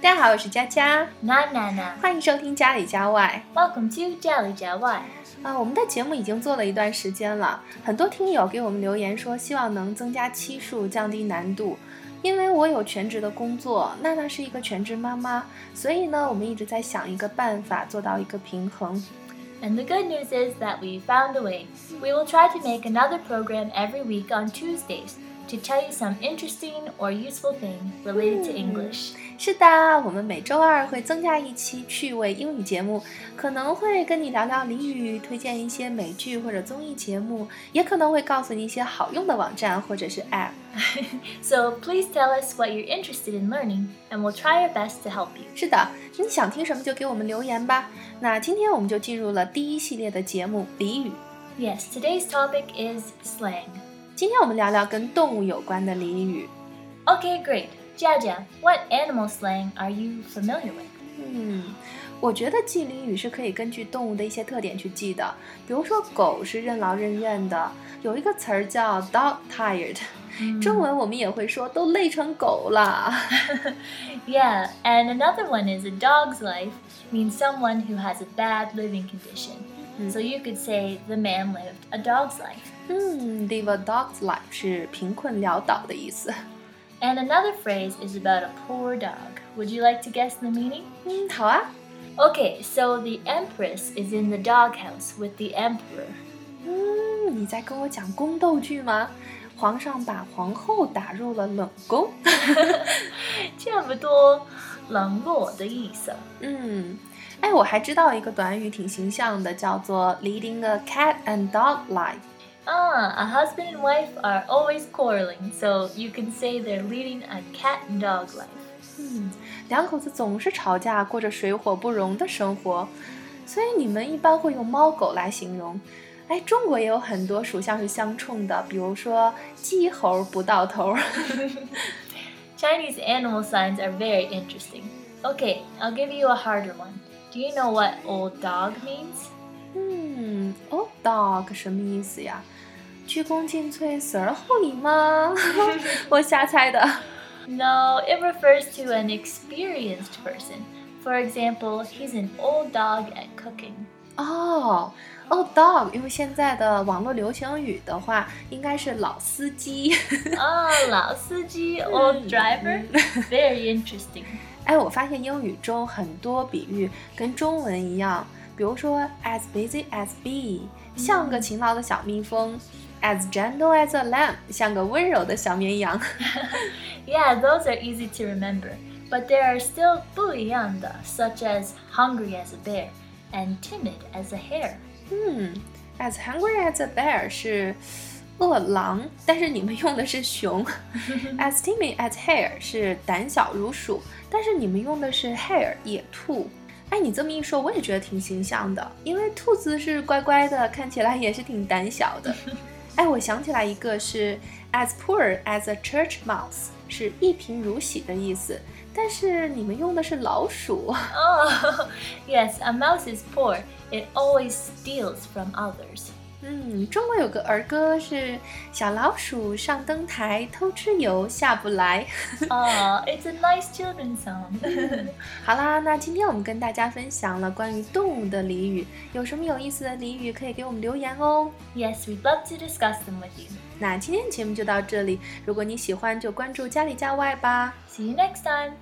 大家好，我是佳佳，娜娜娜，欢迎收听家里家外，Welcome to 家里家外。啊，我们的节目已经做了一段时间了，很多听友给我们留言说，希望能增加期数，降低难度。因为我有全职的工作，娜娜是一个全职妈妈，所以呢，我们一直在想一个办法做到一个平衡。And the good news is that we found a way. We will try to make another program every week on Tuesdays to tell you some interesting or useful thing related to English. 是的，我们每周二会增加一期趣味英语节目，可能会跟你聊聊俚语，推荐一些美剧或者综艺节目，也可能会告诉你一些好用的网站或者是 App。 So please tell us what you're interested in learning, and we'll try our best to help you. 是的，你想听什么就给我们留言吧。那今天我们就进入了第一系列的节目俚语。 Yes, today's topic is slang. 今天我们聊聊跟动物有关的俚语。Okay, great. Jaja, what animal slang are you familiar with? 嗯，我觉得记俚语是可以根据动物的一些特点去记的。比如说，狗是任劳任怨的，有一个词儿叫 dog tired，、中文我们也会说都累成狗了。Yeah, and another one is a dog's life means someone who has a bad living condition. So you could say the man lived a dog's life. 嗯，live a dog's life 是贫困潦倒的意思。 And another phrase is about a poor dog. Would you like to guess the meaning? 嗯，好啊。 Okay, so the empress is in the doghouse with the emperor. 嗯，你在跟我讲宫斗剧吗？皇上把皇后打入了冷宫。差不多冷落的意思。嗯， 哎，我还知道一个短语挺形象的，叫做 leading a cat and dog life。 Ah, a husband and wife are always quarreling, so you can say they're leading a cat and dog life. 嗯，两口子总是吵架，过着水火不容的生活，所以你们一般会用猫狗来形容。哎，中国也有很多属相是相冲的，比如说鸡猴不到头。 Chinese animal signs are very interesting. Okay, I'll give you a harder one. Do you know what old dog means? 嗯，old dog 什么意思呀？鞠躬尽瘁，死而后已吗？我瞎猜的。 No, it refers to an experienced person. For example, he's an old dog at cooking. 哦，old dog，因为现在的网络流行语的话，应该是老司机。 Ah, 老司机, old driver. Very interesting. 哎，我发现英语中很多比喻跟中文一样，比如说 as busy as bee，像个勤劳的小蜜蜂；as gentle as a lamb，像个温柔的小绵羊。 Yeah, those are easy to remember. But there are still 不一样的, such as hungry as a bear and timid as a hare. 嗯，as hungry as a bear 是 饿狼，但是你们用的是熊；as timid as hare 是胆小如鼠，但是你们用的是 hare 野兔。哎，你这么一说，我也觉得挺形象的，因为兔子是乖乖的，看起来也是挺胆小的。哎，我想起来一个是 as poor as a church mouse，是一贫如洗的意思，但是你们用的是老鼠。 Oh, yes, a mouse is poor. It always steals from others. 嗯，中国有个儿歌是“小老鼠上灯台，偷吃油下不来 Oh, it's a nice children's song. ” 好啦，那今天我们跟大家分享了关于动物的俚语，有什么有意思的俚语可以给我们留言哦。yes, we'd love to discuss them with you. 那今天的节目就到这里，如果你喜欢，就关注家里家外吧。See you next time.